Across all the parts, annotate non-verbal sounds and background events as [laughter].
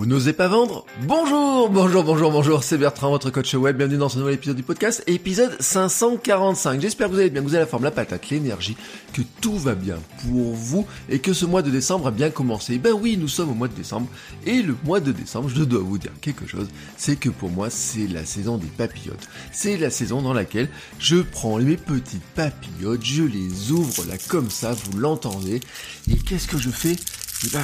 Vous n'osez pas vendre Bonjour, bonjour, bonjour, bonjour, c'est Bertrand, votre coach web. Bienvenue dans ce nouvel épisode du podcast, épisode 545. J'espère que vous allez bien, que vous avez la forme, la patate, l'énergie, que tout va bien pour vous et que ce mois de décembre a bien commencé. Ben oui, nous sommes au mois de décembre et le mois de décembre, je dois vous dire quelque chose, c'est que pour moi, c'est la saison des papillotes. C'est la saison dans laquelle je prends mes petites papillotes, je les ouvre là comme ça, vous l'entendez, et qu'est-ce que je fais? Eh ben,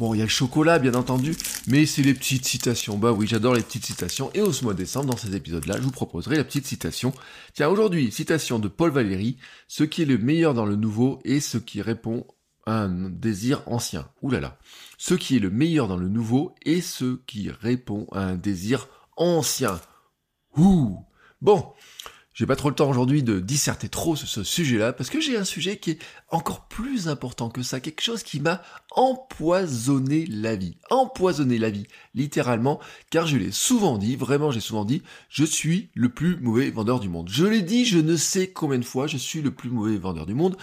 Bon, il y a le chocolat, bien entendu, mais c'est les petites citations. Bah oui, j'adore les petites citations. Et au mois de décembre, dans ces épisodes-là, je vous proposerai la petite citation. Tiens, aujourd'hui, citation de Paul Valéry. Ce qui est le meilleur dans le nouveau est ce qui répond à un désir ancien. Ouh là là. Ce qui est le meilleur dans le nouveau est ce qui répond à un désir ancien. Ouh. Bon. J'ai pas trop le temps aujourd'hui de disserter trop sur ce sujet-là, parce que j'ai un sujet qui est encore plus important que ça, quelque chose qui m'a empoisonné la vie. Empoisonné la vie, littéralement, car je l'ai souvent dit, vraiment j'ai souvent dit, je suis le plus mauvais vendeur du monde. Je l'ai dit, je ne sais combien de fois, je suis le plus mauvais vendeur du monde,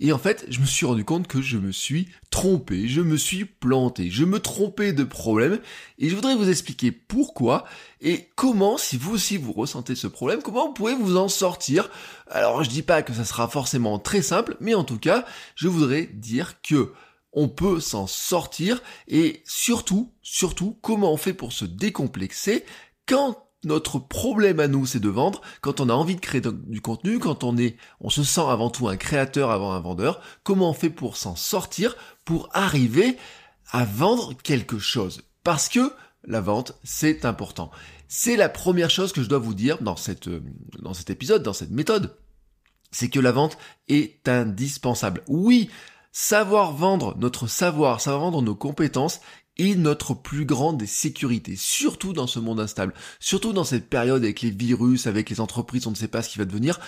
et en fait, je me suis rendu compte que je me suis trompé, je me suis planté, je me trompais de problème, et je voudrais vous expliquer pourquoi, et comment, si vous aussi vous ressentez ce problème, comment vous pouvez vous en sortir. Alors je dis pas que ça sera forcément très simple, mais en tout cas, je voudrais dire que on peut s'en sortir, et surtout, surtout, comment on fait pour se décomplexer quand notre problème à nous, c'est de vendre. Quand on a envie de créer du contenu, quand on est, on se sent avant tout un créateur avant un vendeur. Comment on fait pour s'en sortir, pour arriver à vendre quelque chose? Parce que la vente, c'est important. C'est la première chose que je dois vous dire dans cette, euh, dans cet épisode, dans cette méthode. C'est que la vente est indispensable. Oui, savoir vendre notre savoir, savoir vendre nos compétences est notre plus grande sécurité, surtout dans ce monde instable, surtout dans cette période avec les virus, avec les entreprises, on ne sait pas ce qui va devenir.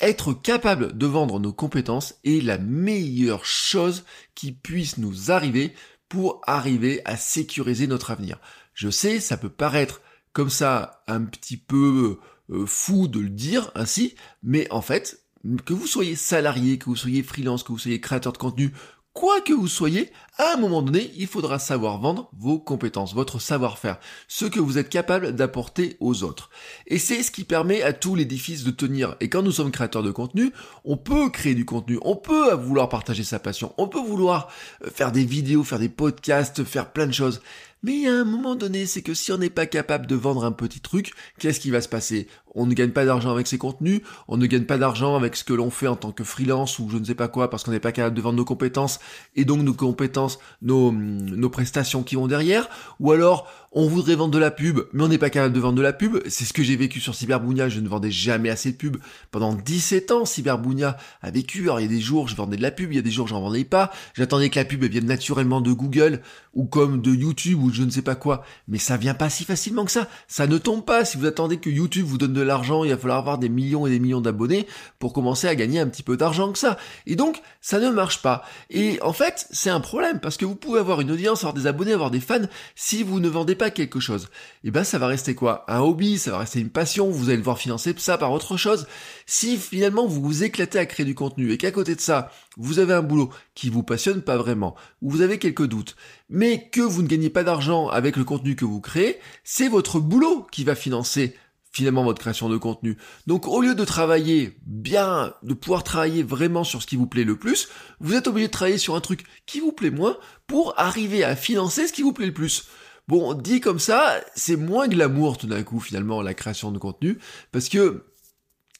Être capable de vendre nos compétences est la meilleure chose qui puisse nous arriver pour arriver à sécuriser notre avenir. Je sais, ça peut paraître comme ça un petit peu euh, fou de le dire ainsi, mais en fait, que vous soyez salarié, que vous soyez freelance, que vous soyez créateur de contenu, quoi que vous soyez, à un moment donné, il faudra savoir vendre vos compétences, votre savoir-faire, ce que vous êtes capable d'apporter aux autres. Et c'est ce qui permet à tout l'édifice de tenir. Et quand nous sommes créateurs de contenu, on peut créer du contenu, on peut vouloir partager sa passion, on peut vouloir euh, faire des vidéos, faire des podcasts, faire plein de choses. Mais a un moment donné, c'est que si on n'est pas capable de vendre un petit truc, qu'est-ce qui va se passer? On ne gagne pas d'argent avec ses contenus, on ne gagne pas d'argent avec ce que l'on fait en tant que freelance ou je ne sais pas quoi, parce qu'on n'est pas capable de vendre nos compétences, et donc nos compétences, nos, nos prestations qui vont derrière, ou alors on voudrait vendre de la pub, mais on n'est pas capable de vendre de la pub. C'est ce que j'ai vécu sur Cyberbounia, je ne vendais jamais assez de pub. Pendant 17 ans, Cyberbounia a vécu. Alors il y a des jours, je vendais de la pub, il y a des jours, j'en vendais pas. J'attendais que la pub vienne naturellement de Google, ou comme de YouTube, ou je ne sais pas quoi. Mais ça vient pas si facilement que ça. Ça ne tombe pas. Si vous attendez que YouTube vous donne de l'argent, il va falloir avoir des millions et des millions d'abonnés pour commencer à gagner un petit peu d'argent que ça. Et donc, ça ne marche pas. Et en fait, c'est un problème, parce que vous pouvez avoir une audience, avoir des abonnés, avoir des fans, si vous ne vendez pas quelque chose, et eh ben ça va rester quoi? Un hobby, ça va rester une passion, vous allez devoir financer ça par autre chose. Si finalement vous vous éclatez à créer du contenu et qu'à côté de ça, vous avez un boulot qui vous passionne pas vraiment, ou vous avez quelques doutes, mais que vous ne gagnez pas d'argent avec le contenu que vous créez, c'est votre boulot qui va financer finalement votre création de contenu. Donc au lieu de travailler bien, de pouvoir travailler vraiment sur ce qui vous plaît le plus, vous êtes obligé de travailler sur un truc qui vous plaît moins pour arriver à financer ce qui vous plaît le plus. Bon, dit comme ça, c'est moins glamour tout d'un coup finalement la création de contenu, parce que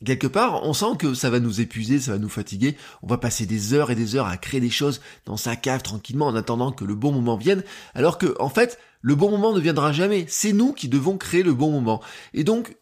quelque part, on sent que ça va nous épuiser, ça va nous fatiguer, on va passer des heures et des heures à créer des choses dans sa cave tranquillement en attendant que le bon moment vienne, alors que en fait, le bon moment ne viendra jamais, c'est nous qui devons créer le bon moment. Et donc,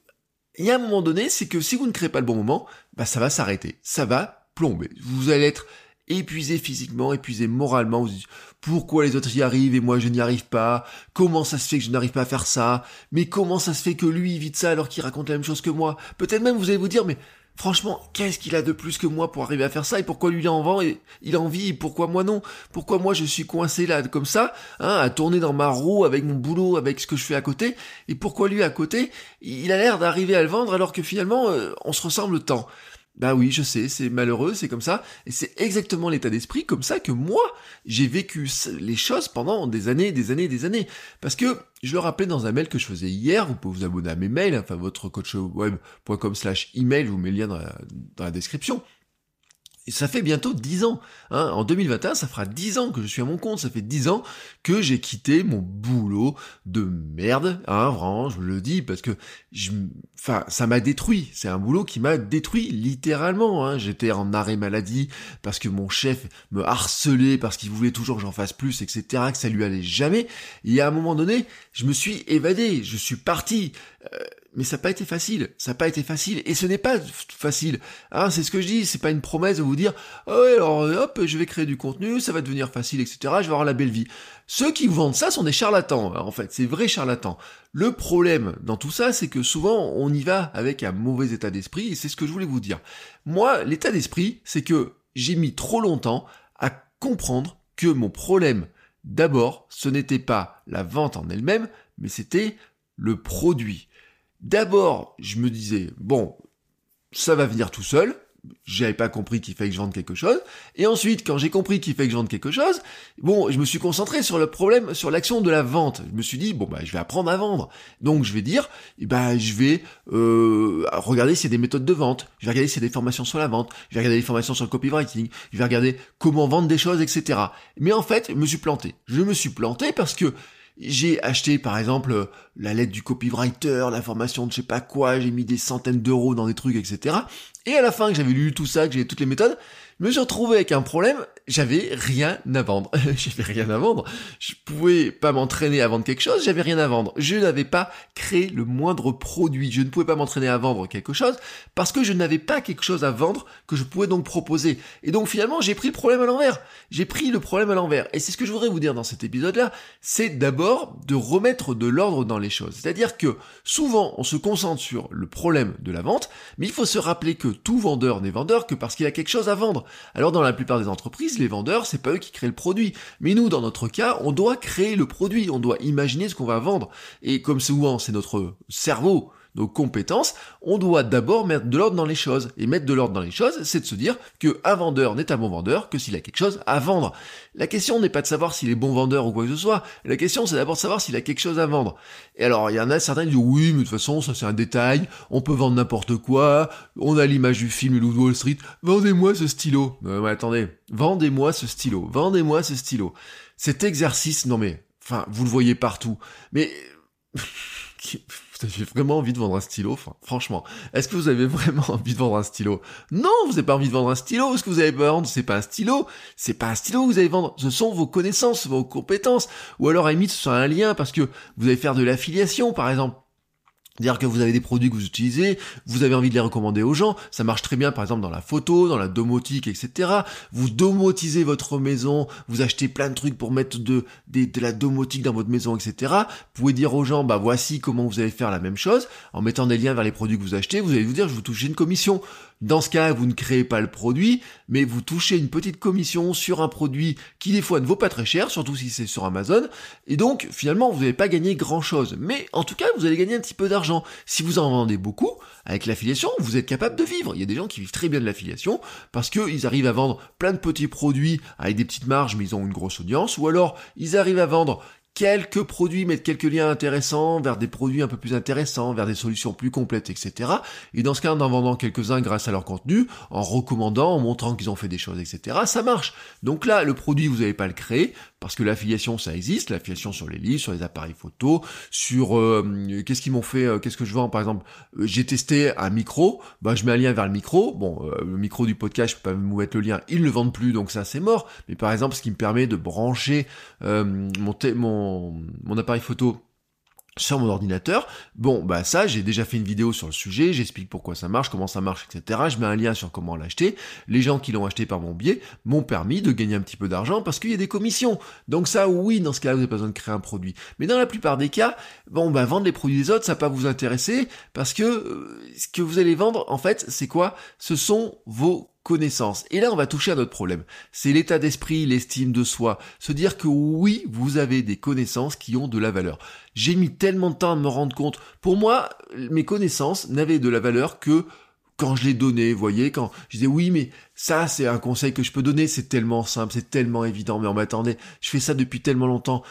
y a un moment donné, c'est que si vous ne créez pas le bon moment, bah ça va s'arrêter, ça va plomber. Vous allez être épuisé physiquement, épuisé moralement. Vous dites, pourquoi les autres y arrivent et moi je n'y arrive pas? Comment ça se fait que je n'arrive pas à faire ça? Mais comment ça se fait que lui évite ça alors qu'il raconte la même chose que moi? Peut-être même vous allez vous dire, mais franchement, qu'est-ce qu'il a de plus que moi pour arriver à faire ça et pourquoi lui il en vend et il a envie et pourquoi moi non? Pourquoi moi je suis coincé là comme ça, hein, à tourner dans ma roue avec mon boulot, avec ce que je fais à côté et pourquoi lui à côté, il a l'air d'arriver à le vendre alors que finalement euh, on se ressemble tant? Bah oui, je sais, c'est malheureux, c'est comme ça. Et c'est exactement l'état d'esprit comme ça que moi, j'ai vécu les choses pendant des années, des années, des années. Parce que, je le rappelais dans un mail que je faisais hier, vous pouvez vous abonner à mes mails, enfin votre coachweb.com slash email, je vous mets le lien dans la description. Ça fait bientôt 10 ans. Hein. En 2021, ça fera 10 ans que je suis à mon compte. Ça fait 10 ans que j'ai quitté mon boulot de merde. Hein, vraiment, je le dis parce que je, enfin, ça m'a détruit. C'est un boulot qui m'a détruit littéralement. Hein. J'étais en arrêt maladie parce que mon chef me harcelait, parce qu'il voulait toujours que j'en fasse plus, etc. Que ça lui allait jamais. Et à un moment donné, je me suis évadé. Je suis parti. Euh, mais ça n'a pas été facile, ça n'a pas été facile, et ce n'est pas facile. Hein, c'est ce que je dis, c'est pas une promesse de vous dire, oh alors hop, je vais créer du contenu, ça va devenir facile, etc. Je vais avoir la belle vie. Ceux qui vous vendent ça sont des charlatans, hein, en fait, c'est vrais charlatans. Le problème dans tout ça, c'est que souvent on y va avec un mauvais état d'esprit, et c'est ce que je voulais vous dire. Moi, l'état d'esprit, c'est que j'ai mis trop longtemps à comprendre que mon problème, d'abord, ce n'était pas la vente en elle-même, mais c'était le produit. D'abord, je me disais, bon, ça va venir tout seul. J'avais pas compris qu'il fallait que je vende quelque chose. Et ensuite, quand j'ai compris qu'il fallait que je vende quelque chose, bon, je me suis concentré sur le problème, sur l'action de la vente. Je me suis dit, bon, bah, je vais apprendre à vendre. Donc, je vais dire, ben, je vais euh, regarder s'il y a des méthodes de vente. Je vais regarder s'il y a des formations sur la vente. Je vais regarder des formations sur le copywriting. Je vais regarder comment vendre des choses, etc. Mais en fait, je me suis planté. Je me suis planté parce que j'ai acheté par exemple la lettre du copywriter, la formation de je sais pas quoi, j'ai mis des centaines d'euros dans des trucs, etc. Et à la fin que j'avais lu tout ça, que j'avais toutes les méthodes, je me suis retrouvé avec un problème, j'avais rien à vendre. [laughs] j'avais rien à vendre. Je pouvais pas m'entraîner à vendre quelque chose, j'avais rien à vendre. Je n'avais pas créé le moindre produit. Je ne pouvais pas m'entraîner à vendre quelque chose parce que je n'avais pas quelque chose à vendre que je pouvais donc proposer. Et donc finalement, j'ai pris le problème à l'envers. J'ai pris le problème à l'envers. Et c'est ce que je voudrais vous dire dans cet épisode-là, c'est d'abord de remettre de l'ordre dans les choses. C'est-à-dire que souvent, on se concentre sur le problème de la vente, mais il faut se rappeler que tout vendeur n'est vendeur que parce qu'il a quelque chose à vendre. Alors dans la plupart des entreprises, les vendeurs, c'est pas eux qui créent le produit. Mais nous, dans notre cas, on doit créer le produit, on doit imaginer ce qu'on va vendre. Et comme souvent, c'est notre cerveau nos compétences, on doit d'abord mettre de l'ordre dans les choses. Et mettre de l'ordre dans les choses, c'est de se dire que un vendeur n'est un bon vendeur que s'il a quelque chose à vendre. La question n'est pas de savoir s'il est bon vendeur ou quoi que ce soit. La question, c'est d'abord de savoir s'il a quelque chose à vendre. Et alors, il y en a certains qui disent oui, mais de toute façon, ça c'est un détail. On peut vendre n'importe quoi. On a l'image du film Le Wall Street. Vendez-moi ce stylo. Non, mais attendez. Vendez-moi ce stylo. Vendez-moi ce stylo. Cet exercice, non mais, enfin, vous le voyez partout. Mais, [laughs] vous avez vraiment envie de vendre un stylo Franchement, est-ce que vous avez vraiment [laughs] envie de vendre un stylo? Non, vous n'avez pas envie de vendre un stylo. Ce que vous pas vendre, c'est pas un stylo. C'est pas un stylo que vous allez vendre. Ce sont vos connaissances, vos compétences. Ou alors à limite, ce sera un lien parce que vous allez faire de l'affiliation, par exemple. C'est-à-dire que vous avez des produits que vous utilisez, vous avez envie de les recommander aux gens, ça marche très bien par exemple dans la photo, dans la domotique, etc. Vous domotisez votre maison, vous achetez plein de trucs pour mettre de, de, la domotique dans votre maison, etc. Vous pouvez dire aux gens, bah voici comment vous allez faire la même chose, en mettant des liens vers les produits que vous achetez, vous allez vous dire, je vous touche une commission. Dans ce cas, vous ne créez pas le produit, mais vous touchez une petite commission sur un produit qui des fois ne vaut pas très cher, surtout si c'est sur Amazon. Et donc, finalement, vous n'allez pas gagné grand chose. Mais en tout cas, vous allez gagner un petit peu d'argent. Si vous en vendez beaucoup, avec l'affiliation, vous êtes capable de vivre. Il y a des gens qui vivent très bien de l'affiliation parce qu'ils arrivent à vendre plein de petits produits avec des petites marges, mais ils ont une grosse audience. Ou alors, ils arrivent à vendre quelques produits, mettre quelques liens intéressants vers des produits un peu plus intéressants, vers des solutions plus complètes, etc. Et dans ce cas, en en vendant quelques-uns grâce à leur contenu, en recommandant, en montrant qu'ils ont fait des choses, etc., ça marche. Donc là, le produit, vous n'allez pas le créer, parce que l'affiliation, ça existe, l'affiliation sur les livres, sur les appareils photo, sur euh, qu'est-ce qu'ils m'ont fait, euh, qu'est-ce que je vends, par exemple, euh, j'ai testé un micro, bah je mets un lien vers le micro, bon, le micro du podcast, je peux pas vous mettre le lien, ils ne le vendent plus, donc ça c'est mort, mais par exemple, ce qui me permet de brancher mon, mon, mon appareil photo sur mon ordinateur. Bon, bah ça, j'ai déjà fait une vidéo sur le sujet, j'explique pourquoi ça marche, comment ça marche, etc. Je mets un lien sur comment l'acheter. Les gens qui l'ont acheté par mon biais m'ont permis de gagner un petit peu d'argent parce qu'il y a des commissions. Donc ça, oui, dans ce cas-là, vous n'avez pas besoin de créer un produit. Mais dans la plupart des cas, bon, bah vendre les produits des autres, ça va pas vous intéresser parce que euh, ce que vous allez vendre, en fait, c'est quoi? Ce sont vos Et là, on va toucher à notre problème. C'est l'état d'esprit, l'estime de soi. Se dire que oui, vous avez des connaissances qui ont de la valeur. J'ai mis tellement de temps à me rendre compte. Pour moi, mes connaissances n'avaient de la valeur que quand je les donnais, vous voyez, quand je disais oui, mais ça, c'est un conseil que je peux donner, c'est tellement simple, c'est tellement évident, mais on m'attendait, je fais ça depuis tellement longtemps,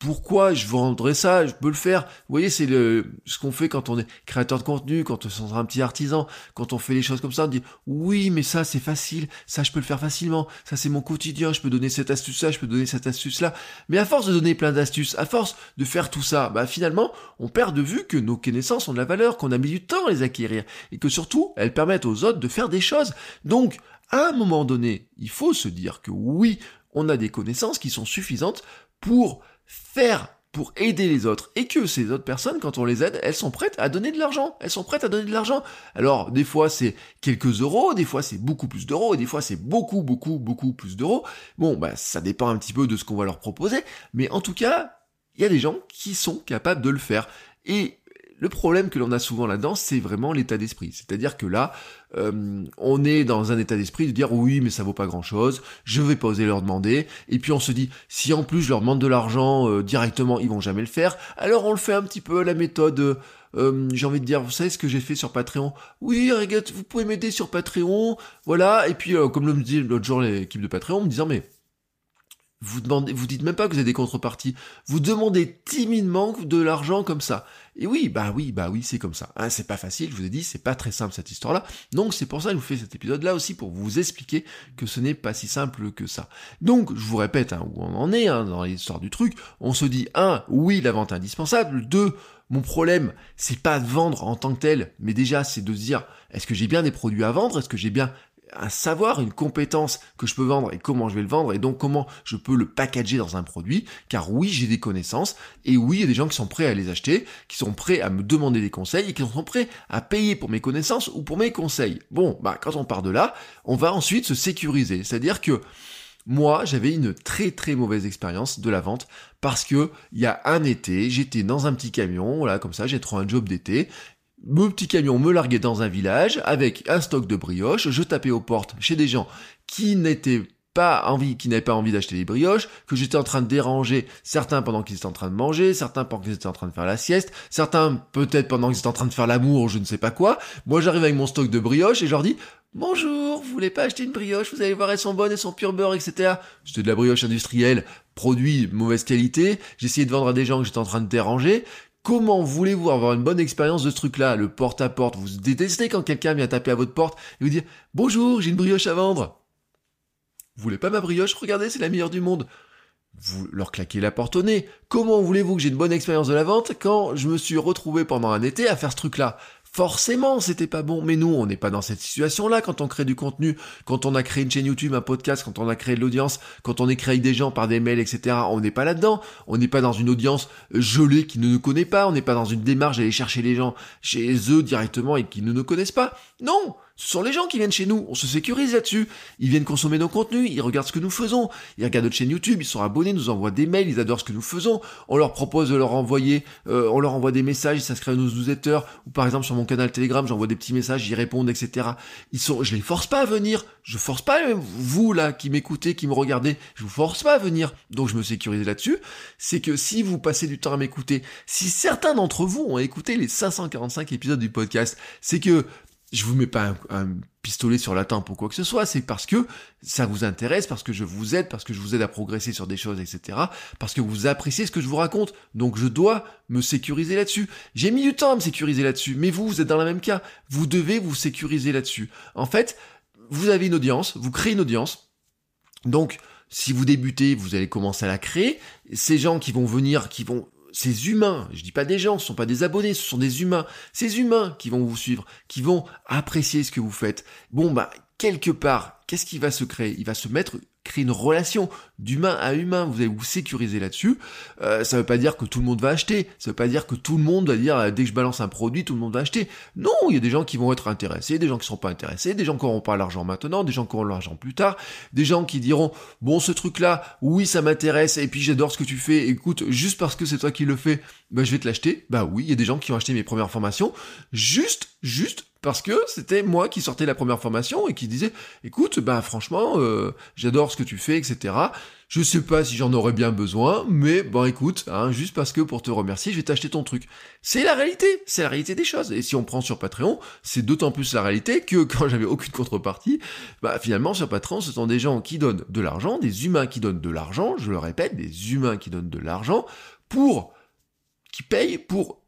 pourquoi je vendrais ça? Je peux le faire. Vous voyez, c'est le ce qu'on fait quand on est créateur de contenu, quand on est un petit artisan, quand on fait les choses comme ça, on dit oui, mais ça c'est facile, ça je peux le faire facilement, ça c'est mon quotidien, je peux donner cette astuce là, je peux donner cette astuce là. Mais à force de donner plein d'astuces, à force de faire tout ça, bah finalement, on perd de vue que nos connaissances ont de la valeur, qu'on a mis du temps à les acquérir et que surtout, elles permettent aux autres de faire des choses. Donc, à un moment donné, il faut se dire que oui, on a des connaissances qui sont suffisantes pour faire pour aider les autres et que ces autres personnes, quand on les aide, elles sont prêtes à donner de l'argent. Elles sont prêtes à donner de l'argent. Alors, des fois, c'est quelques euros, des fois, c'est beaucoup plus d'euros, des fois, c'est beaucoup, beaucoup, beaucoup plus d'euros. Bon, bah, ça dépend un petit peu de ce qu'on va leur proposer. Mais en tout cas, il y a des gens qui sont capables de le faire. Et le problème que l'on a souvent là-dedans, c'est vraiment l'état d'esprit. C'est-à-dire que là, euh, on est dans un état d'esprit de dire oui, mais ça vaut pas grand-chose, je vais pas oser leur demander. Et puis on se dit, si en plus je leur demande de l'argent euh, directement, ils vont jamais le faire. Alors on le fait un petit peu à la méthode. Euh, j'ai envie de dire, vous savez ce que j'ai fait sur Patreon? Oui, regarde, vous pouvez m'aider sur Patreon, voilà. Et puis, comme le me dit l'autre jour l'équipe de Patreon, me disant, mais vous demandez, vous dites même pas que vous avez des contreparties. Vous demandez timidement de l'argent comme ça. Et oui, bah oui, bah oui, c'est comme ça. Hein, c'est pas facile, je vous ai dit, c'est pas très simple cette histoire-là. Donc c'est pour ça que je vous fais cet épisode-là aussi pour vous expliquer que ce n'est pas si simple que ça. Donc je vous répète hein, où on en est hein, dans l'histoire du truc. On se dit un, oui, la vente est indispensable. Deux, mon problème, c'est pas de vendre en tant que tel, mais déjà c'est de se dire, est-ce que j'ai bien des produits à vendre? Est-ce que j'ai bien un savoir, une compétence que je peux vendre et comment je vais le vendre et donc comment je peux le packager dans un produit. Car oui, j'ai des connaissances et oui, il y a des gens qui sont prêts à les acheter, qui sont prêts à me demander des conseils et qui sont prêts à payer pour mes connaissances ou pour mes conseils. Bon, bah quand on part de là, on va ensuite se sécuriser. C'est-à-dire que moi, j'avais une très très mauvaise expérience de la vente parce que il y a un été, j'étais dans un petit camion, voilà, comme ça, j'ai trouvé un job d'été, mon petit camion me larguait dans un village avec un stock de brioches. Je tapais aux portes chez des gens qui n'étaient pas envie, qui n'avaient pas envie d'acheter des brioches, que j'étais en train de déranger certains pendant qu'ils étaient en train de manger, certains pendant qu'ils étaient en train de faire la sieste, certains peut-être pendant qu'ils étaient en train de faire l'amour, je ne sais pas quoi. Moi, j'arrive avec mon stock de brioches et je leur dis, bonjour, vous voulez pas acheter une brioche? Vous allez voir, elles sont bonnes, elles sont pure beurre, etc. C'était de la brioche industrielle, produit mauvaise qualité. J'essayais de vendre à des gens que j'étais en train de déranger. Comment voulez-vous avoir une bonne expérience de ce truc-là, le porte-à-porte Vous détestez quand quelqu'un vient taper à votre porte et vous dire Bonjour, j'ai une brioche à vendre. Vous voulez pas ma brioche? Regardez, c'est la meilleure du monde. Vous leur claquez la porte au nez. Comment voulez-vous que j'ai une bonne expérience de la vente quand je me suis retrouvé pendant un été à faire ce truc-là? Forcément, c'était pas bon. Mais nous, on n'est pas dans cette situation-là quand on crée du contenu, quand on a créé une chaîne YouTube, un podcast, quand on a créé de l'audience, quand on écrit des gens par des mails, etc. On n'est pas là-dedans. On n'est pas dans une audience gelée qui ne nous connaît pas. On n'est pas dans une démarche d'aller chercher les gens chez eux directement et qui ne nous connaissent pas. Non! Ce sont les gens qui viennent chez nous, on se sécurise là-dessus. Ils viennent consommer nos contenus, ils regardent ce que nous faisons, ils regardent notre chaîne YouTube, ils sont abonnés, nous envoient des mails, ils adorent ce que nous faisons. On leur propose de leur envoyer, euh, on leur envoie des messages, ils s'inscrivent à nos newsletters, ou par exemple sur mon canal Telegram, j'envoie des petits messages, ils répondent, etc. Ils sont, je les force pas à venir, je force pas vous là qui m'écoutez, qui me regardez, je vous force pas à venir. Donc je me sécurise là-dessus. C'est que si vous passez du temps à m'écouter, si certains d'entre vous ont écouté les 545 épisodes du podcast, c'est que je vous mets pas un, pistolet sur la tempe ou quoi que ce soit, c'est parce que ça vous intéresse, parce que je vous aide, parce que je vous aide à progresser sur des choses, etc. Parce que vous appréciez ce que je vous raconte. Donc je dois me sécuriser là-dessus. J'ai mis du temps à me sécuriser là-dessus, mais vous, vous êtes dans le même cas. Vous devez vous sécuriser là-dessus. En fait, vous avez une audience, vous créez une audience. Donc, si vous débutez, vous allez commencer à la créer. Ces gens qui vont venir, qui vont ces humains, je dis pas des gens, ce sont pas des abonnés, ce sont des humains, ces humains qui vont vous suivre, qui vont apprécier ce que vous faites. Bon, bah, quelque part, qu'est-ce qui va se créer? Il va se mettre créer une relation d'humain à humain, vous allez vous sécuriser là-dessus. Euh, ça veut pas dire que tout le monde va acheter, ça veut pas dire que tout le monde va dire euh, dès que je balance un produit, tout le monde va acheter. Non, il y a des gens qui vont être intéressés, des gens qui seront pas intéressés, des gens qui n'auront pas l'argent maintenant, des gens qui auront l'argent plus tard, des gens qui diront bon ce truc-là, oui ça m'intéresse et puis j'adore ce que tu fais, écoute juste parce que c'est toi qui le fais, bah je vais te l'acheter. Bah oui, il y a des gens qui ont acheté mes premières formations juste, juste parce que c'était moi qui sortais la première formation et qui disais écoute bah franchement euh, j'adore ce que tu fais etc je sais pas si j'en aurais bien besoin mais bon écoute hein, juste parce que pour te remercier je vais t'acheter ton truc. C'est la réalité. C'est la réalité des choses. Et si on prend sur Patreon c'est d'autant plus la réalité que [laughs] quand j'avais aucune contrepartie bah finalement sur Patreon ce sont des gens qui donnent de l'argent des humains qui donnent de l'argent je le répète des humains qui donnent de l'argent pour qui payent pour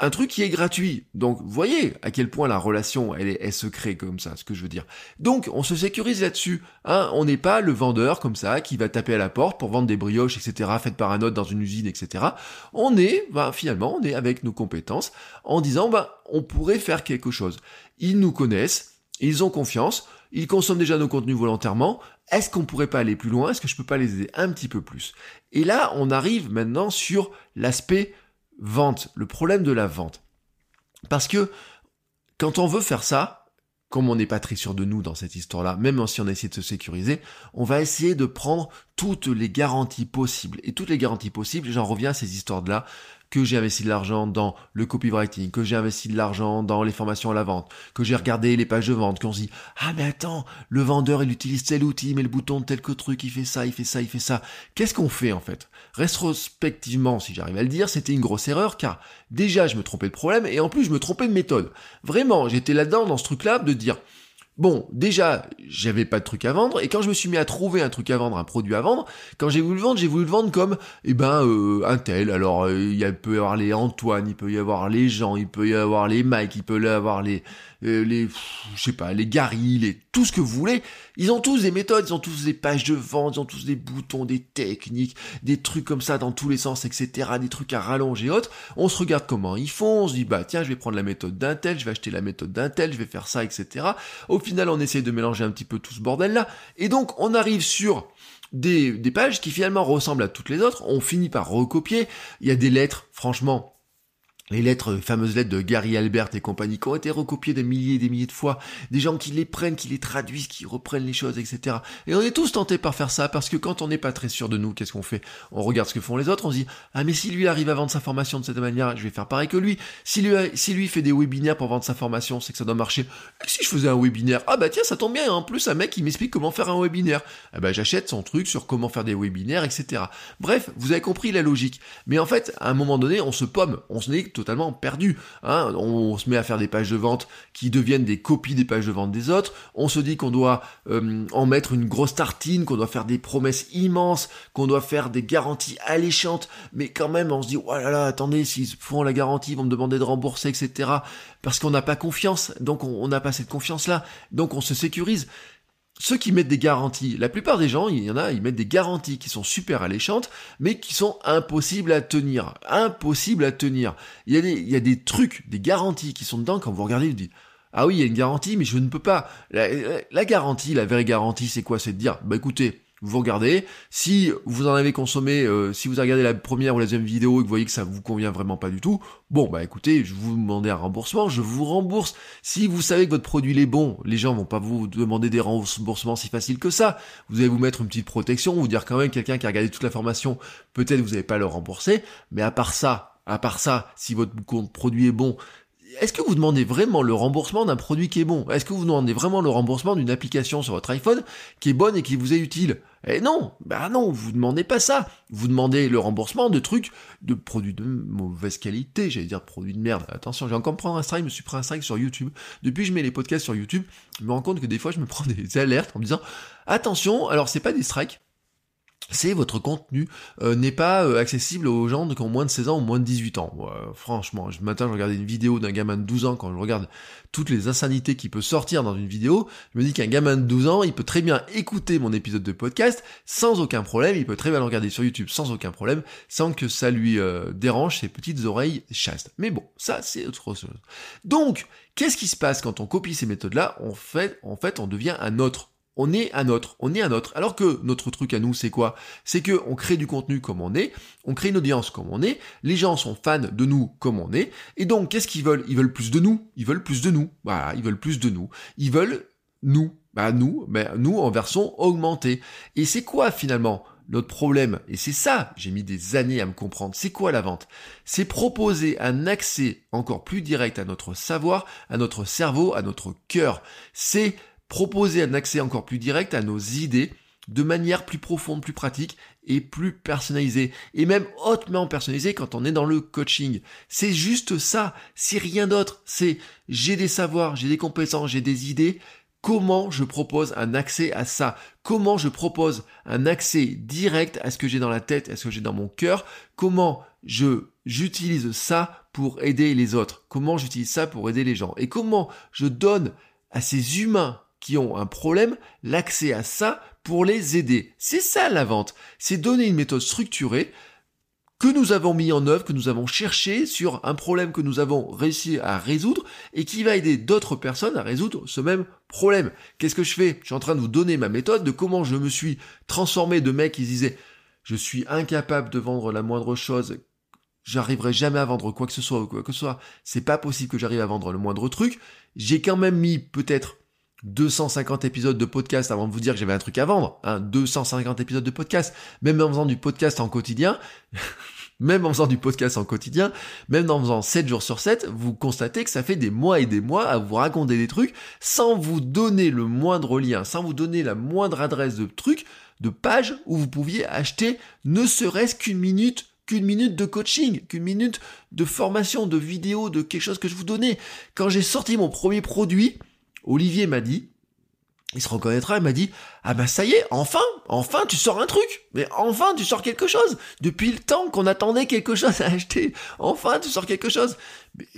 un truc qui est gratuit. Donc, voyez à quel point la relation, elle, est, elle se crée comme ça, ce que je veux dire. Donc, on se sécurise là-dessus. Hein on n'est pas le vendeur comme ça qui va taper à la porte pour vendre des brioches, etc., faites par un autre dans une usine, etc. On est, ben, finalement, on est avec nos compétences en disant, ben, on pourrait faire quelque chose. Ils nous connaissent, ils ont confiance, ils consomment déjà nos contenus volontairement. Est-ce qu'on pourrait pas aller plus loin? Est-ce que je peux pas les aider un petit peu plus? Et là, on arrive maintenant sur l'aspect vente, le problème de la vente. Parce que quand on veut faire ça, comme on n'est pas très sûr de nous dans cette histoire-là, même si on essaie de se sécuriser, on va essayer de prendre toutes les garanties possibles. Et toutes les garanties possibles, j'en reviens à ces histoires-là, que j'ai investi de l'argent dans le copywriting, que j'ai investi de l'argent dans les formations à la vente, que j'ai regardé les pages de vente, qu'on se dit ah mais attends, le vendeur il utilise tel outil, il met le bouton de tel que truc, il fait ça, il fait ça, il fait ça. Qu'est-ce qu'on fait en fait? Rétrospectivement, si j'arrive à le dire, c'était une grosse erreur car déjà je me trompais de problème et en plus je me trompais de méthode. Vraiment, j'étais là-dedans dans ce truc-là de dire Bon, déjà, j'avais pas de truc à vendre, et quand je me suis mis à trouver un truc à vendre, un produit à vendre, quand j'ai voulu le vendre, j'ai voulu le vendre comme, eh ben, euh, un tel. Alors, euh, il peut y avoir les Antoine, il peut y avoir les Jean, il peut y avoir les Mike, il peut y avoir les, euh, les, je sais pas, les Gary, les, tout ce que vous voulez. Ils ont tous des méthodes, ils ont tous des pages de vente, ils ont tous des boutons, des techniques, des trucs comme ça dans tous les sens, etc. Des trucs à rallonger et autres. On se regarde comment ils font, on se dit, bah, tiens, je vais prendre la méthode d'un tel, je vais acheter la méthode d'un tel, je vais faire ça, etc. Au final, on essaie de mélanger un petit peu tout ce bordel-là. Et donc, on arrive sur des, des pages qui finalement ressemblent à toutes les autres. On finit par recopier. Il y a des lettres, franchement, les lettres, les fameuses lettres de Gary Albert et compagnie, qui ont été recopiées des milliers et des milliers de fois, des gens qui les prennent, qui les traduisent, qui reprennent les choses, etc. Et on est tous tentés par faire ça, parce que quand on n'est pas très sûr de nous, qu'est-ce qu'on fait? On regarde ce que font les autres, on se dit, ah mais si lui arrive à vendre sa formation de cette manière, je vais faire pareil que lui. Si lui, si lui fait des webinaires pour vendre sa formation, c'est que ça doit marcher. Et si je faisais un webinaire, ah bah tiens, ça tombe bien, en plus un mec qui m'explique comment faire un webinaire. Ah bah j'achète son truc sur comment faire des webinaires, etc. Bref, vous avez compris la logique. Mais en fait, à un moment donné, on se pomme, on se n'est totalement perdu. Hein. On se met à faire des pages de vente qui deviennent des copies des pages de vente des autres. On se dit qu'on doit euh, en mettre une grosse tartine, qu'on doit faire des promesses immenses, qu'on doit faire des garanties alléchantes. Mais quand même, on se dit, oh là là, attendez, s'ils font la garantie, ils vont me demander de rembourser, etc. Parce qu'on n'a pas confiance. Donc on n'a pas cette confiance-là. Donc on se sécurise ceux qui mettent des garanties, la plupart des gens, il y en a, ils mettent des garanties qui sont super alléchantes, mais qui sont impossibles à tenir. Impossibles à tenir. Il y a des, il y a des trucs, des garanties qui sont dedans, quand vous regardez, vous dites, ah oui, il y a une garantie, mais je ne peux pas. La, la garantie, la vraie garantie, c'est quoi? C'est de dire, bah écoutez, vous regardez. Si vous en avez consommé, euh, si vous avez regardé la première ou la deuxième vidéo et que vous voyez que ça vous convient vraiment pas du tout, bon bah écoutez, je vous demandais un remboursement, je vous rembourse. Si vous savez que votre produit est bon, les gens vont pas vous demander des remboursements si facile que ça. Vous allez vous mettre une petite protection, vous dire quand même quelqu'un qui a regardé toute la formation, peut-être vous n'allez pas le rembourser, mais à part ça, à part ça, si votre produit est bon, est-ce que vous demandez vraiment le remboursement d'un produit qui est bon? Est-ce que vous demandez vraiment le remboursement d'une application sur votre iPhone qui est bonne et qui vous est utile? Eh non, bah non, vous demandez pas ça. Vous demandez le remboursement de trucs, de produits de mauvaise qualité, j'allais dire produits de merde. Attention, j'ai encore prendre un strike, je me suis pris un strike sur YouTube. Depuis que je mets les podcasts sur YouTube, je me rends compte que des fois je me prends des [laughs] alertes en me disant attention, alors c'est pas des strikes, c'est votre contenu euh, n'est pas euh, accessible aux gens qui ont moins de 16 ans ou moins de 18 ans. franchement, ce matin je regardais une vidéo d'un gamin de 12 ans, quand je regarde toutes les insanités qui peut sortir dans une vidéo, je me dis qu'un gamin de 12 ans, il peut très bien écouter mon épisode de podcast sans aucun problème, il peut très bien le regarder sur YouTube sans aucun problème, sans que ça lui euh, dérange ses petites oreilles chastes. Mais bon, ça c'est autre chose. Donc, qu'est-ce qui se passe quand on copie ces méthodes-là? En fait, en fait, on devient un autre on est un autre, on est un autre. Alors que notre truc à nous, c'est quoi? C'est que on crée du contenu comme on est, on crée une audience comme on est, les gens sont fans de nous comme on est, et donc qu'est-ce qu'ils veulent? Ils veulent plus de nous, ils veulent plus de nous, voilà, ils veulent plus de nous, ils veulent nous, bah nous, bah nous en version augmentée. Et c'est quoi finalement notre problème, et c'est ça, j'ai mis des années à me comprendre, c'est quoi la vente? C'est proposer un accès encore plus direct à notre savoir, à notre cerveau, à notre cœur. C'est proposer un accès encore plus direct à nos idées de manière plus profonde, plus pratique et plus personnalisée. Et même hautement personnalisée quand on est dans le coaching. C'est juste ça, c'est rien d'autre. C'est j'ai des savoirs, j'ai des compétences, j'ai des idées. Comment je propose un accès à ça? Comment je propose un accès direct à ce que j'ai dans la tête, à ce que j'ai dans mon cœur? Comment je j'utilise ça pour aider les autres? Comment j'utilise ça pour aider les gens? Et comment je donne à ces humains qui ont un problème l'accès à ça pour les aider. C'est ça la vente. C'est donner une méthode structurée que nous avons mis en œuvre, que nous avons cherché sur un problème que nous avons réussi à résoudre et qui va aider d'autres personnes à résoudre ce même problème. Qu'est-ce que je fais? Je suis en train de vous donner ma méthode de comment je me suis transformé de mec qui disait je suis incapable de vendre la moindre chose, j'arriverai jamais à vendre quoi que ce soit ou quoi que ce soit, c'est pas possible que j'arrive à vendre le moindre truc. J'ai quand même mis peut-être 250 épisodes de podcast avant de vous dire que j'avais un truc à vendre. Hein, 250 épisodes de podcast. Même en faisant du podcast en quotidien, [laughs] même en faisant du podcast en quotidien, même en faisant 7 jours sur 7, vous constatez que ça fait des mois et des mois à vous raconter des trucs sans vous donner le moindre lien, sans vous donner la moindre adresse de truc, de page où vous pouviez acheter ne serait-ce qu'une minute qu'une minute de coaching, qu'une minute de formation, de vidéo, de quelque chose que je vous donnais. Quand j'ai sorti mon premier produit, Olivier m'a dit, il se reconnaîtra, il m'a dit, ah bah ça y est, enfin, enfin tu sors un truc, mais enfin tu sors quelque chose. Depuis le temps qu'on attendait quelque chose à acheter, enfin tu sors quelque chose.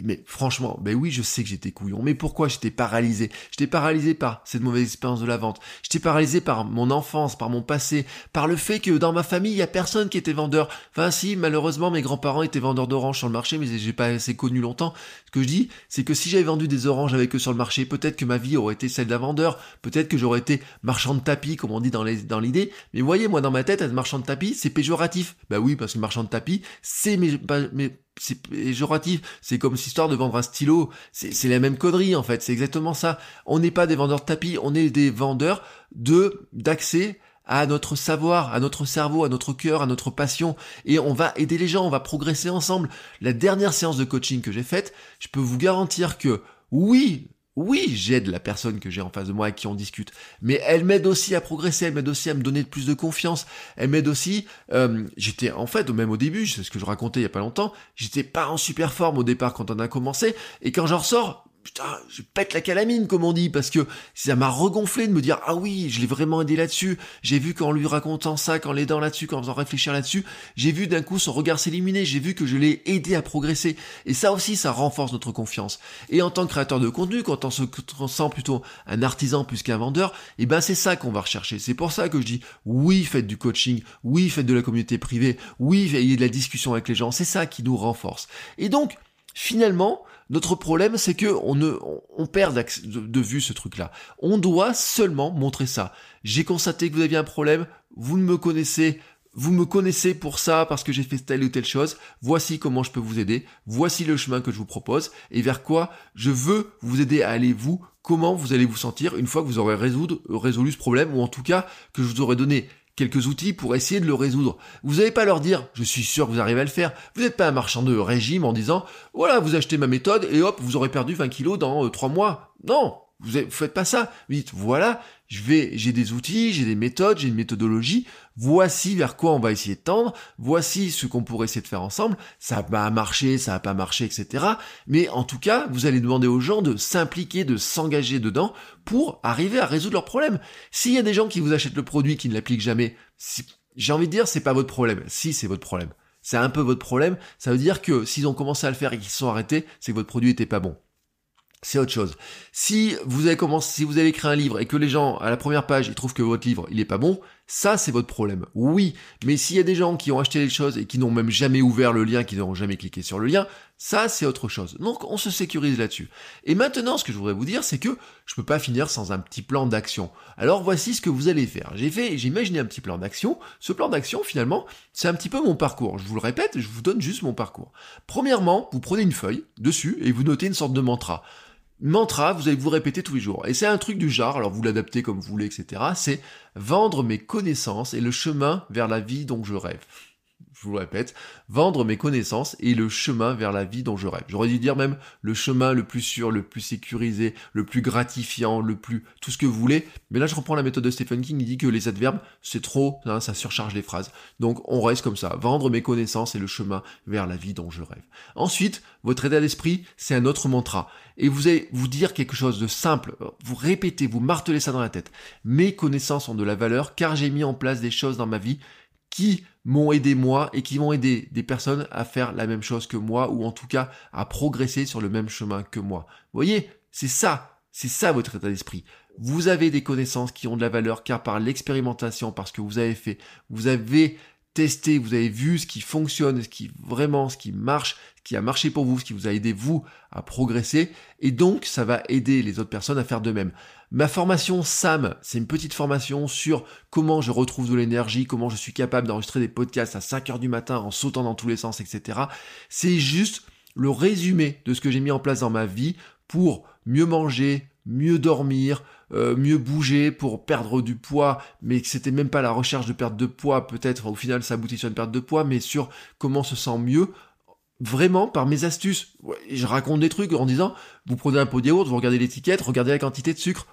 Mais, franchement, ben oui, je sais que j'étais couillon. Mais pourquoi j'étais paralysé? J'étais paralysé par cette mauvaise expérience de la vente. J'étais paralysé par mon enfance, par mon passé, par le fait que dans ma famille, il y a personne qui était vendeur. Enfin, si, malheureusement, mes grands-parents étaient vendeurs d'oranges sur le marché, mais j'ai pas assez connu longtemps. Ce que je dis, c'est que si j'avais vendu des oranges avec eux sur le marché, peut-être que ma vie aurait été celle d'un vendeur. Peut-être que j'aurais été marchand de tapis, comme on dit dans l'idée. Mais voyez, moi, dans ma tête, être marchand de tapis, c'est péjoratif. Bah oui, parce que marchand de tapis, c'est mes, mes c'est péjoratif. C'est comme cette histoire de vendre un stylo. C'est la même connerie, en fait. C'est exactement ça. On n'est pas des vendeurs de tapis, on est des vendeurs de, d'accès à notre savoir, à notre cerveau, à notre cœur, à notre passion, et on va aider les gens, on va progresser ensemble. La dernière séance de coaching que j'ai faite, je peux vous garantir que oui, oui, j'aide la personne que j'ai en face de moi et qui on discute, mais elle m'aide aussi à progresser, elle m'aide aussi à me donner plus de confiance, elle m'aide aussi, euh, j'étais en fait, même au début, c'est ce que je racontais il y a pas longtemps, j'étais pas en super forme au départ quand on a commencé, et quand j'en ressors, putain, je pète la calamine, comme on dit, parce que ça m'a regonflé de me dire, ah oui, je l'ai vraiment aidé là-dessus. J'ai vu qu'en lui racontant ça, qu'en l'aidant là-dessus, qu'en faisant réfléchir là-dessus, j'ai vu d'un coup son regard s'éliminer, j'ai vu que je l'ai aidé à progresser. Et ça aussi, ça renforce notre confiance. Et en tant que créateur de contenu, quand on se sent plutôt un artisan plus qu'un vendeur, et eh ben c'est ça qu'on va rechercher. C'est pour ça que je dis, oui, faites du coaching, oui, faites de la communauté privée, oui, ayez de la discussion avec les gens. C'est ça qui nous renforce. Et donc, finalement, notre problème, c'est que on ne, perd de, vue ce truc-là. On doit seulement montrer ça. J'ai constaté que vous aviez un problème, vous ne me connaissez, vous me connaissez pour ça parce que j'ai fait telle ou telle chose. Voici comment je peux vous aider. Voici le chemin que je vous propose et vers quoi je veux vous aider à aller vous. Comment vous allez vous sentir une fois que vous aurez résolu ce problème ou en tout cas que je vous aurai donné quelques outils pour essayer de le résoudre. Vous n'allez pas leur dire, je suis sûr que vous arrivez à le faire. Vous n'êtes pas un marchand de régime en disant, voilà, vous achetez ma méthode et hop, vous aurez perdu 20 kilos dans 3 euh, mois. Non, vous, ne faites pas ça. Vous dites, voilà, je vais, j'ai des outils, j'ai des méthodes, j'ai une méthodologie. Voici vers quoi on va essayer de tendre. Voici ce qu'on pourrait essayer de faire ensemble. Ça va marcher, ça va pas marcher, etc. Mais en tout cas, vous allez demander aux gens de s'impliquer, de s'engager dedans pour arriver à résoudre leurs problèmes. S'il y a des gens qui vous achètent le produit, qui ne l'appliquent jamais, j'ai envie de dire, c'est pas votre problème. Si, c'est votre problème. C'est un peu votre problème. Ça veut dire que s'ils ont commencé à le faire et qu'ils se sont arrêtés, c'est que votre produit était pas bon c'est autre chose. Si vous avez commencé, si vous avez écrit un livre et que les gens, à la première page, ils trouvent que votre livre, il est pas bon, ça, c'est votre problème. Oui. Mais s'il y a des gens qui ont acheté les choses et qui n'ont même jamais ouvert le lien, qui n'ont jamais cliqué sur le lien, Ça, c'est autre chose. Donc, on se sécurise là-dessus. Et maintenant, ce que je voudrais vous dire, c'est que je peux pas finir sans un petit plan d'action. Alors, voici ce que vous allez faire. J'ai fait, j'ai imaginé un petit plan d'action. Ce plan d'action, finalement, c'est un petit peu mon parcours. Je vous le répète, je vous donne juste mon parcours. Premièrement, vous prenez une feuille dessus et vous notez une sorte de mantra mantra, vous allez vous répéter tous les jours. Et c'est un truc du genre, alors vous l'adaptez comme vous voulez, etc. C'est vendre mes connaissances et le chemin vers la vie dont je rêve je vous le répète, vendre mes connaissances et le chemin vers la vie dont je rêve. J'aurais dû dire même le chemin le plus sûr, le plus sécurisé, le plus gratifiant, le plus tout ce que vous voulez. Mais là, je reprends la méthode de Stephen King, il dit que les adverbes, c'est trop, hein, ça surcharge les phrases. Donc, on reste comme ça, vendre mes connaissances et le chemin vers la vie dont je rêve. Ensuite, votre état d'esprit, c'est un autre mantra. Et vous allez vous dire quelque chose de simple, vous répétez, vous martelez ça dans la tête. Mes connaissances ont de la valeur car j'ai mis en place des choses dans ma vie qui m'ont aidé moi et qui vont aider des personnes à faire la même chose que moi ou en tout cas à progresser sur le même chemin que moi. Vous voyez, c'est ça, c'est ça votre état d'esprit. Vous avez des connaissances qui ont de la valeur car par l'expérimentation, parce que vous avez fait, vous avez testé, vous avez vu ce qui fonctionne, ce qui vraiment, ce qui marche, ce qui a marché pour vous, ce qui vous a aidé vous à progresser, et donc ça va aider les autres personnes à faire de même. Ma formation SAM, c'est une petite formation sur comment je retrouve de l'énergie, comment je suis capable d'enregistrer des podcasts à 5 heures du matin en sautant dans tous les sens, etc. C'est juste le résumé de ce que j'ai mis en place dans ma vie pour mieux manger, mieux dormir, euh, mieux bouger pour perdre du poids, mais que c'était même pas la recherche de perte de poids, peut-être au final ça aboutit sur une perte de poids, mais sur comment se sent mieux, vraiment par mes astuces. Je raconte des trucs en disant, vous prenez un pot de yaourt, vous regardez l'étiquette, regardez la quantité de sucre.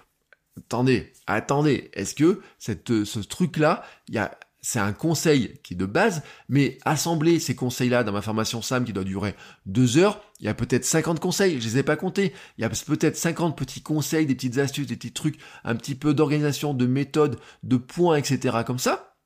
Attendez, attendez, est-ce que cette, ce truc-là, il y a c'est un conseil qui est de base, mais assembler ces conseils-là dans ma formation SAM qui doit durer deux heures, il y a peut-être 50 conseils, je les ai pas comptés. Il y a peut-être 50 petits conseils, des petites astuces, des petits trucs, un petit peu d'organisation, de méthode, de points, etc. comme ça.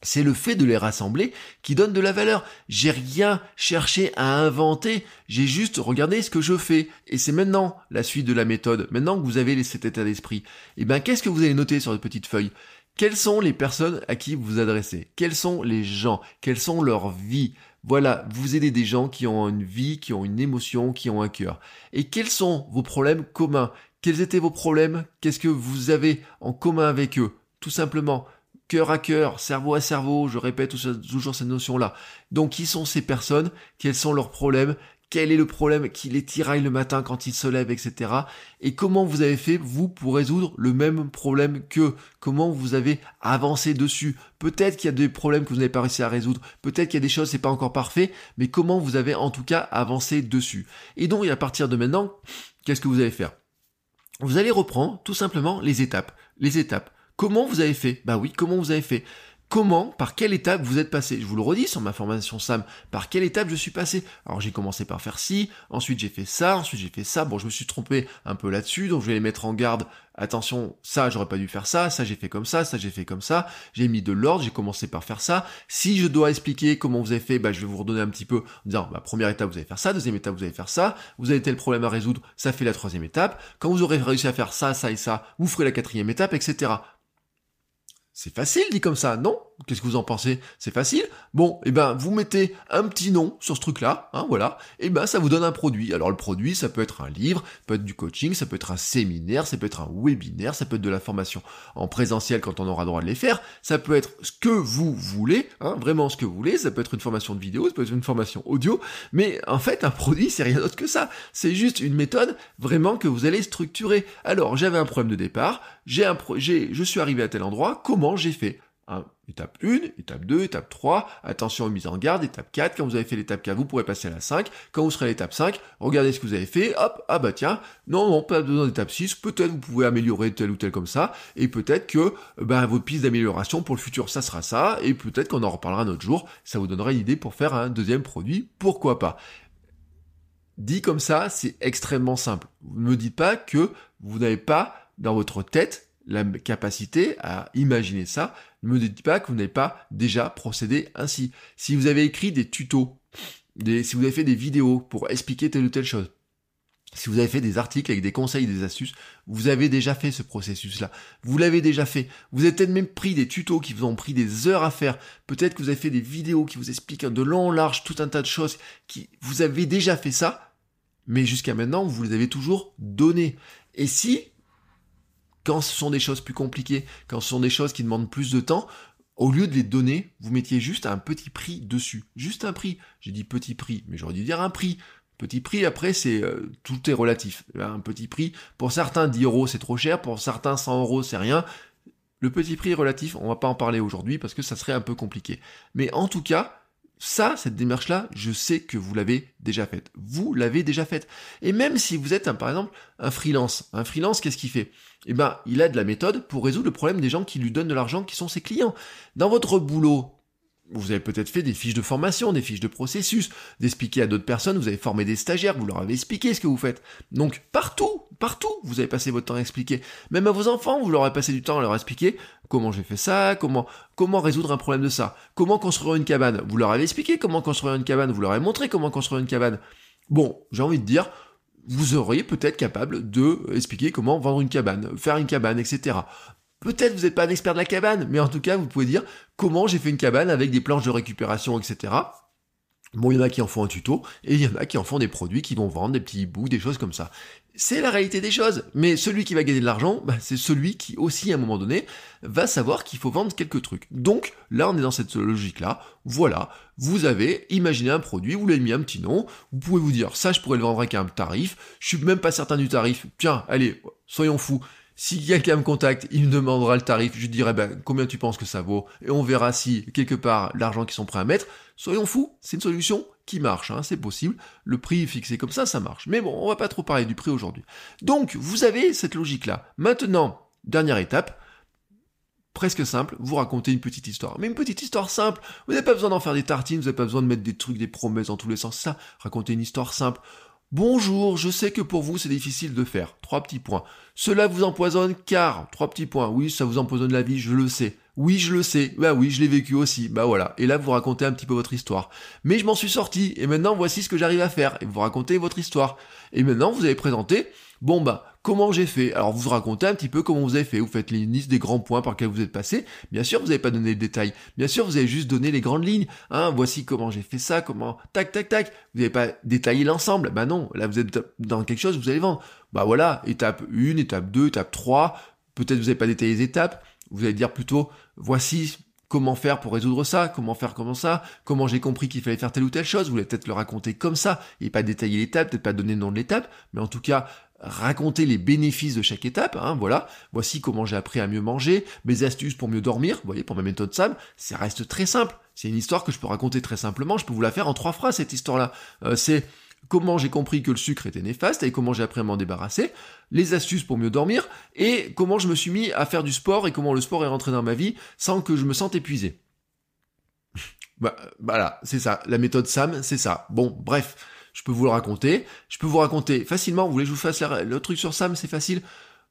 C'est le fait de les rassembler qui donne de la valeur. J'ai rien cherché à inventer, j'ai juste regardé ce que je fais. Et c'est maintenant la suite de la méthode. Maintenant que vous avez cet état d'esprit, eh ben, qu'est-ce que vous allez noter sur votre petite feuille? Quelles sont les personnes à qui vous vous adressez? Quels sont les gens? Quelles sont leurs vies? Voilà, vous aidez des gens qui ont une vie, qui ont une émotion, qui ont un cœur. Et quels sont vos problèmes communs? Quels étaient vos problèmes? Qu'est-ce que vous avez en commun avec eux? Tout simplement, cœur à cœur, cerveau à cerveau, je répète toujours cette notion-là. Donc qui sont ces personnes? Quels sont leurs problèmes? Quel est le problème qui les tiraille le matin quand ils se lèvent, etc. Et comment vous avez fait, vous, pour résoudre le même problème que Comment vous avez avancé dessus? Peut-être qu'il y a des problèmes que vous n'avez pas réussi à résoudre, peut-être qu'il y a des choses, c'est pas encore parfait, mais comment vous avez en tout cas avancé dessus? Et donc, à partir de maintenant, qu'est-ce que vous allez faire? Vous allez reprendre tout simplement les étapes. Les étapes. Comment vous avez fait? Bah oui, comment vous avez fait? Comment, par quelle étape vous êtes passé. Je vous le redis sur ma formation SAM, par quelle étape je suis passé. Alors j'ai commencé par faire ci, ensuite j'ai fait ça, ensuite j'ai fait ça. Bon, je me suis trompé un peu là-dessus, donc je vais les mettre en garde. Attention, ça j'aurais pas dû faire ça, ça j'ai fait comme ça, ça j'ai fait comme ça. J'ai mis de l'ordre, j'ai commencé par faire ça. Si je dois expliquer comment vous avez fait, bah, je vais vous redonner un petit peu en disant, bah, première étape vous allez faire ça, deuxième étape vous allez faire ça, vous avez tel problème à résoudre, ça fait la troisième étape. Quand vous aurez réussi à faire ça, ça et ça, vous ferez la quatrième étape, etc. C'est facile dit comme ça, non? Qu'est-ce que vous en pensez? C'est facile. Bon, et eh ben vous mettez un petit nom sur ce truc-là, hein, voilà, et eh ben ça vous donne un produit. Alors le produit, ça peut être un livre, ça peut être du coaching, ça peut être un séminaire, ça peut être un webinaire, ça peut être de la formation en présentiel quand on aura droit de les faire, ça peut être ce que vous voulez, hein, vraiment ce que vous voulez, ça peut être une formation de vidéo, ça peut être une formation audio, mais en fait un produit c'est rien d'autre que ça. C'est juste une méthode vraiment que vous allez structurer. Alors j'avais un problème de départ, j'ai un projet, je suis arrivé à tel endroit, comment j'ai fait? Étape 1, étape 2, étape 3, attention aux mises en garde, étape 4, quand vous avez fait l'étape 4, vous pourrez passer à la 5, quand vous serez à l'étape 5, regardez ce que vous avez fait, hop, ah bah tiens, non, non, pas besoin d'étape 6, peut-être vous pouvez améliorer tel ou tel comme ça, et peut-être que bah, votre piste d'amélioration pour le futur, ça sera ça, et peut-être qu'on en reparlera un autre jour, ça vous donnera une idée pour faire un deuxième produit, pourquoi pas? Dit comme ça, c'est extrêmement simple. Vous ne me dites pas que vous n'avez pas dans votre tête la capacité à imaginer ça. Ne me dites pas que vous n'avez pas déjà procédé ainsi. Si vous avez écrit des tutos, si vous avez fait des vidéos pour expliquer telle ou telle chose, si vous avez fait des articles avec des conseils, des astuces, vous avez déjà fait ce processus-là. Vous l'avez déjà fait. Vous avez peut-être même pris des tutos qui vous ont pris des heures à faire. Peut-être que vous avez fait des vidéos qui vous expliquent de long en large tout un tas de choses qui, vous avez déjà fait ça. Mais jusqu'à maintenant, vous les avez toujours données. Et si, quand ce sont des choses plus compliquées, quand ce sont des choses qui demandent plus de temps, au lieu de les donner, vous mettiez juste un petit prix dessus. Juste un prix. J'ai dit petit prix, mais j'aurais dû dire un prix. Petit prix, après, c'est euh, tout est relatif. Un petit prix, pour certains, 10 euros, c'est trop cher. Pour certains, 100 euros, c'est rien. Le petit prix relatif, on va pas en parler aujourd'hui parce que ça serait un peu compliqué. Mais en tout cas, ça, cette démarche-là, je sais que vous l'avez déjà faite. Vous l'avez déjà faite. Et même si vous êtes, un, par exemple, un freelance, un freelance, qu'est-ce qu'il fait? Eh ben, il a de la méthode pour résoudre le problème des gens qui lui donnent de l'argent, qui sont ses clients. Dans votre boulot, vous avez peut-être fait des fiches de formation, des fiches de processus, d'expliquer à d'autres personnes, vous avez formé des stagiaires, vous leur avez expliqué ce que vous faites. Donc partout, partout, vous avez passé votre temps à expliquer. Même à vos enfants, vous leur avez passé du temps à leur expliquer comment j'ai fait ça, comment comment résoudre un problème de ça, comment construire une cabane. Vous leur avez expliqué comment construire une cabane, vous leur avez montré comment construire une cabane. Bon, j'ai envie de dire, vous auriez peut-être capable de expliquer comment vendre une cabane, faire une cabane, etc. Peut-être vous n'êtes pas un expert de la cabane, mais en tout cas, vous pouvez dire comment j'ai fait une cabane avec des planches de récupération, etc. Bon, il y en a qui en font un tuto, et il y en a qui en font des produits qui vont vendre des petits bouts, des choses comme ça. C'est la réalité des choses. Mais celui qui va gagner de l'argent, bah, c'est celui qui aussi, à un moment donné, va savoir qu'il faut vendre quelques trucs. Donc, là, on est dans cette logique-là. Voilà. Vous avez imaginé un produit, vous l'avez mis un petit nom. Vous pouvez vous dire, ça, je pourrais le vendre avec un tarif. Je suis même pas certain du tarif. Tiens, allez, soyons fous. Si quelqu'un me contacte, il me demandera le tarif, je dirai ben, combien tu penses que ça vaut, et on verra si quelque part l'argent qu'ils sont prêts à mettre. Soyons fous, c'est une solution qui marche, hein, c'est possible. Le prix fixé comme ça, ça marche. Mais bon, on va pas trop parler du prix aujourd'hui. Donc, vous avez cette logique-là. Maintenant, dernière étape, presque simple, vous racontez une petite histoire. Mais une petite histoire simple, vous n'avez pas besoin d'en faire des tartines, vous n'avez pas besoin de mettre des trucs, des promesses dans tous les sens. Ça, racontez une histoire simple. Bonjour, je sais que pour vous c'est difficile de faire. Trois petits points. Cela vous empoisonne car, trois petits points. Oui, ça vous empoisonne la vie, je le sais. Oui, je le sais. Bah oui, je l'ai vécu aussi. Bah voilà. Et là, vous racontez un petit peu votre histoire. Mais je m'en suis sorti. Et maintenant, voici ce que j'arrive à faire. Et vous racontez votre histoire. Et maintenant, vous avez présenté, bon bah, comment j'ai fait? Alors vous racontez un petit peu comment vous avez fait. Vous faites les listes des grands points par lesquels vous êtes passé. Bien sûr, vous n'avez pas donné le détail. Bien sûr, vous avez juste donné les grandes lignes. Hein, voici comment j'ai fait ça, comment... Tac, tac, tac. Vous n'avez pas détaillé l'ensemble. Bah non, là vous êtes dans quelque chose, vous allez vendre. Bah voilà, étape 1, étape 2, étape 3. Peut-être vous n'avez pas détaillé les étapes. Vous allez dire plutôt, voici comment faire pour résoudre ça, comment faire comment ça, comment j'ai compris qu'il fallait faire telle ou telle chose, vous voulez peut-être le raconter comme ça, et pas détailler l'étape, peut-être pas donner le nom de l'étape, mais en tout cas, raconter les bénéfices de chaque étape, hein, voilà, voici comment j'ai appris à mieux manger, mes astuces pour mieux dormir, vous voyez, pour ma méthode SAM, ça reste très simple, c'est une histoire que je peux raconter très simplement, je peux vous la faire en trois phrases, cette histoire-là, euh, c'est comment j'ai compris que le sucre était néfaste et comment j'ai appris à m'en débarrasser, les astuces pour mieux dormir, et comment je me suis mis à faire du sport et comment le sport est rentré dans ma vie sans que je me sente épuisé. [laughs] bah, voilà, c'est ça, la méthode SAM, c'est ça. Bon, bref je peux vous le raconter. Je peux vous raconter facilement. Vous voulez que je vous fasse le truc sur Sam? C'est facile.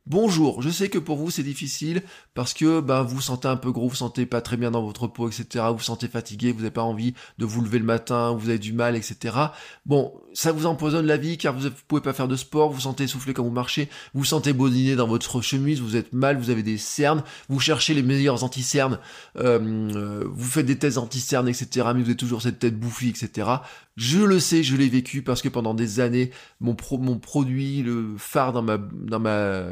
Bonjour, je sais que pour vous c'est difficile parce que ben vous, sentez un peu gros, vous, vous sentez pas très bien dans votre peau, etc. Vous vous sentez fatigué, vous n'avez pas envie de vous lever le matin, vous avez du mal, etc. Bon, ça vous empoisonne la vie car vous ne pouvez pas faire de sport, vous sentez essoufflé quand vous marchez, vous sentez bodiner dans votre chemise, vous êtes mal, vous avez des cernes, vous cherchez les meilleurs anti-cernes, euh, euh, vous faites des tests anti-cernes, etc. Mais vous avez toujours cette tête bouffie, etc. Je le sais, je l'ai vécu parce que pendant des années, mon, pro, mon produit, le phare dans ma, dans ma,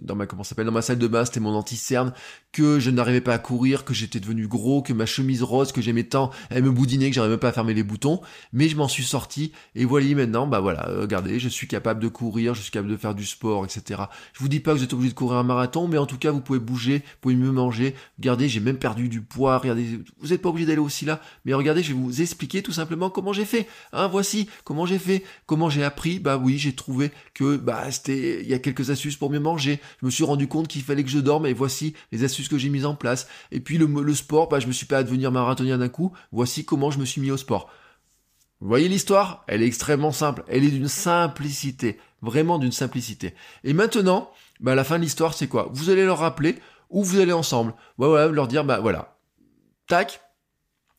dans ma, comment s'appelle, dans ma salle de bain, c'était mon anti-cerne, que je n'arrivais pas à courir, que j'étais devenu gros, que ma chemise rose, que j'aimais tant, elle me boudinait, que j'arrivais même pas à fermer les boutons. Mais je m'en suis sorti et voilà maintenant, bah voilà, regardez, je suis capable de courir, je suis capable de faire du sport, etc. Je vous dis pas que vous êtes obligé de courir un marathon, mais en tout cas, vous pouvez bouger, vous pouvez mieux manger. Regardez, j'ai même perdu du poids. Regardez, vous n'êtes pas obligé d'aller aussi là, mais regardez, je vais vous expliquer tout simplement comment j'ai fait. Hein, voici comment j'ai fait, comment j'ai appris? Bah oui, j'ai trouvé que bah c'était il y a quelques astuces pour mieux manger. Je me suis rendu compte qu'il fallait que je dorme et voici les astuces que j'ai mises en place. Et puis le, sport, bah je me suis pas à devenir d'un coup. Voici comment je me suis mis au sport. Vous voyez l'histoire? Elle est extrêmement simple. Elle est d'une simplicité, vraiment d'une simplicité. Et maintenant, bah la fin de l'histoire, c'est quoi? Vous allez leur rappeler ou vous allez ensemble. Voilà, leur dire bah voilà. Tac.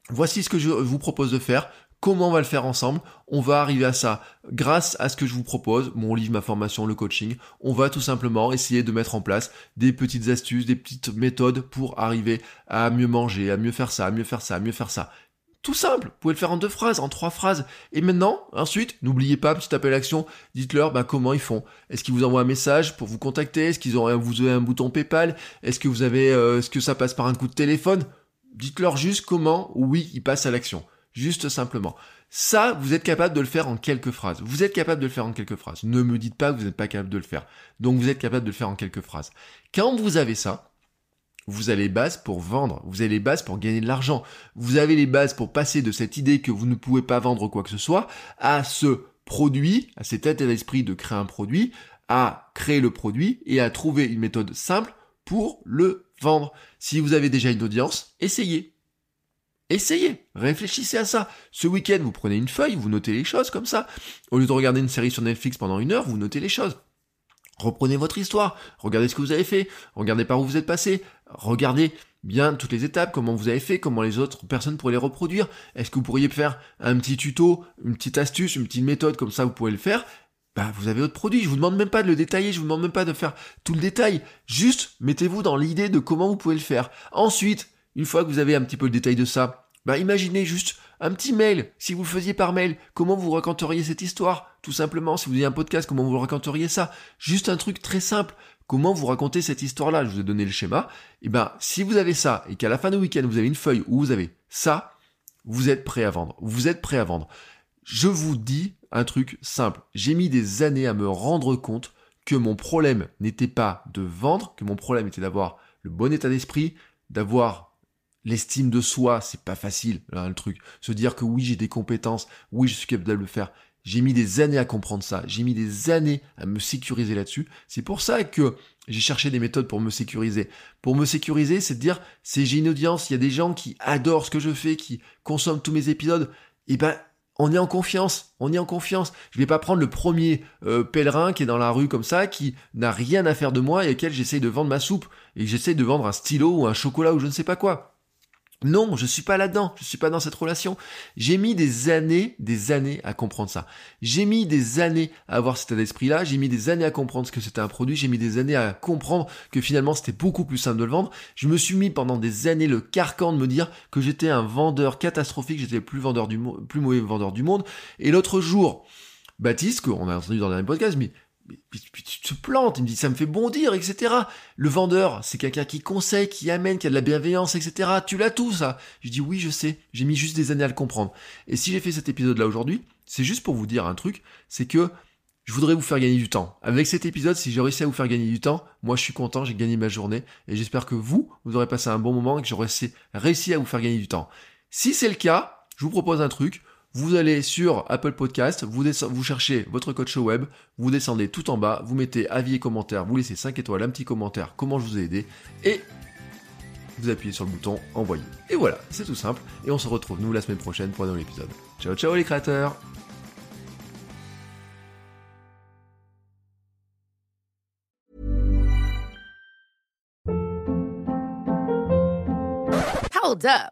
Voici ce que je vous propose de faire Comment on va le faire ensemble? On va arriver à ça grâce à ce que je vous propose, mon livre, ma formation, le coaching. On va tout simplement essayer de mettre en place des petites astuces, des petites méthodes pour arriver à mieux manger, à mieux faire ça, à mieux faire ça, à mieux faire ça. Tout simple, vous pouvez le faire en deux phrases, en trois phrases. Et maintenant, ensuite, n'oubliez pas, petit appel à l'action, dites-leur bah, comment ils font. Est-ce qu'ils vous envoient un message pour vous contacter? Est-ce qu'ils ont un bouton PayPal? Est-ce que vous avez euh, est-ce que ça passe par un coup de téléphone? Dites-leur juste comment, oui, ils passent à l'action. Juste simplement. Ça, vous êtes capable de le faire en quelques phrases. Vous êtes capable de le faire en quelques phrases. Ne me dites pas que vous n'êtes pas capable de le faire. Donc vous êtes capable de le faire en quelques phrases. Quand vous avez ça, vous avez les bases pour vendre, vous avez les bases pour gagner de l'argent, vous avez les bases pour passer de cette idée que vous ne pouvez pas vendre quoi que ce soit à ce produit, à cet état d'esprit de créer un produit, à créer le produit et à trouver une méthode simple pour le vendre. Si vous avez déjà une audience, essayez. Essayez, réfléchissez à ça. Ce week-end, vous prenez une feuille, vous notez les choses comme ça. Au lieu de regarder une série sur Netflix pendant une heure, vous notez les choses. Reprenez votre histoire, regardez ce que vous avez fait, regardez par où vous êtes passé, regardez bien toutes les étapes, comment vous avez fait, comment les autres personnes pourraient les reproduire. Est-ce que vous pourriez faire un petit tuto, une petite astuce, une petite méthode comme ça, vous pouvez le faire? Bah, vous avez votre produit. Je vous demande même pas de le détailler, je vous demande même pas de faire tout le détail. Juste, mettez-vous dans l'idée de comment vous pouvez le faire. Ensuite, une fois que vous avez un petit peu le détail de ça, bah imaginez juste un petit mail, si vous le faisiez par mail, comment vous raconteriez cette histoire? Tout simplement, si vous aviez un podcast, comment vous raconteriez ça? Juste un truc très simple, comment vous racontez cette histoire-là? Je vous ai donné le schéma. Et eh ben, si vous avez ça, et qu'à la fin du week-end, vous avez une feuille où vous avez ça, vous êtes prêt à vendre. Vous êtes prêt à vendre. Je vous dis un truc simple. J'ai mis des années à me rendre compte que mon problème n'était pas de vendre, que mon problème était d'avoir le bon état d'esprit, d'avoir L'estime de soi, c'est pas facile, là, le truc. Se dire que oui, j'ai des compétences, oui, je suis capable de le faire. J'ai mis des années à comprendre ça. J'ai mis des années à me sécuriser là-dessus. C'est pour ça que j'ai cherché des méthodes pour me sécuriser. Pour me sécuriser, c'est de dire, c'est j'ai une audience, il y a des gens qui adorent ce que je fais, qui consomment tous mes épisodes. Et eh ben, on est en confiance, on est en confiance. Je vais pas prendre le premier euh, pèlerin qui est dans la rue comme ça, qui n'a rien à faire de moi et auquel j'essaye de vendre ma soupe et j'essaye de vendre un stylo ou un chocolat ou je ne sais pas quoi. Non, je suis pas là-dedans, je suis pas dans cette relation. J'ai mis des années, des années à comprendre ça. J'ai mis des années à avoir cet état d'esprit-là, j'ai mis des années à comprendre ce que c'était un produit, j'ai mis des années à comprendre que finalement c'était beaucoup plus simple de le vendre. Je me suis mis pendant des années le carcan de me dire que j'étais un vendeur catastrophique, j'étais le plus vendeur du plus mauvais vendeur du monde. Et l'autre jour, Baptiste, qu'on a entendu dans le dernier podcast, mais puis, tu te plantes, il me dit ça me fait bondir, etc. Le vendeur, c'est quelqu'un qui conseille, qui amène, qui a de la bienveillance, etc. Tu l'as tout ça. Je dis oui, je sais, j'ai mis juste des années à le comprendre. Et si j'ai fait cet épisode-là aujourd'hui, c'est juste pour vous dire un truc, c'est que je voudrais vous faire gagner du temps. Avec cet épisode, si j'ai réussi à vous faire gagner du temps, moi je suis content, j'ai gagné ma journée, et j'espère que vous, vous aurez passé un bon moment et que j'aurai réussi à vous faire gagner du temps. Si c'est le cas, je vous propose un truc, vous allez sur Apple Podcast, vous, cherchez votre coach web, vous descendez tout en bas, vous mettez avis et commentaire, vous laissez 5 étoiles, un petit commentaire, comment je vous ai aidé, et vous appuyez sur le bouton envoyer. Et voilà, c'est tout simple, et on se retrouve nous la semaine prochaine pour un nouvel épisode. Ciao ciao les créateurs Hold up,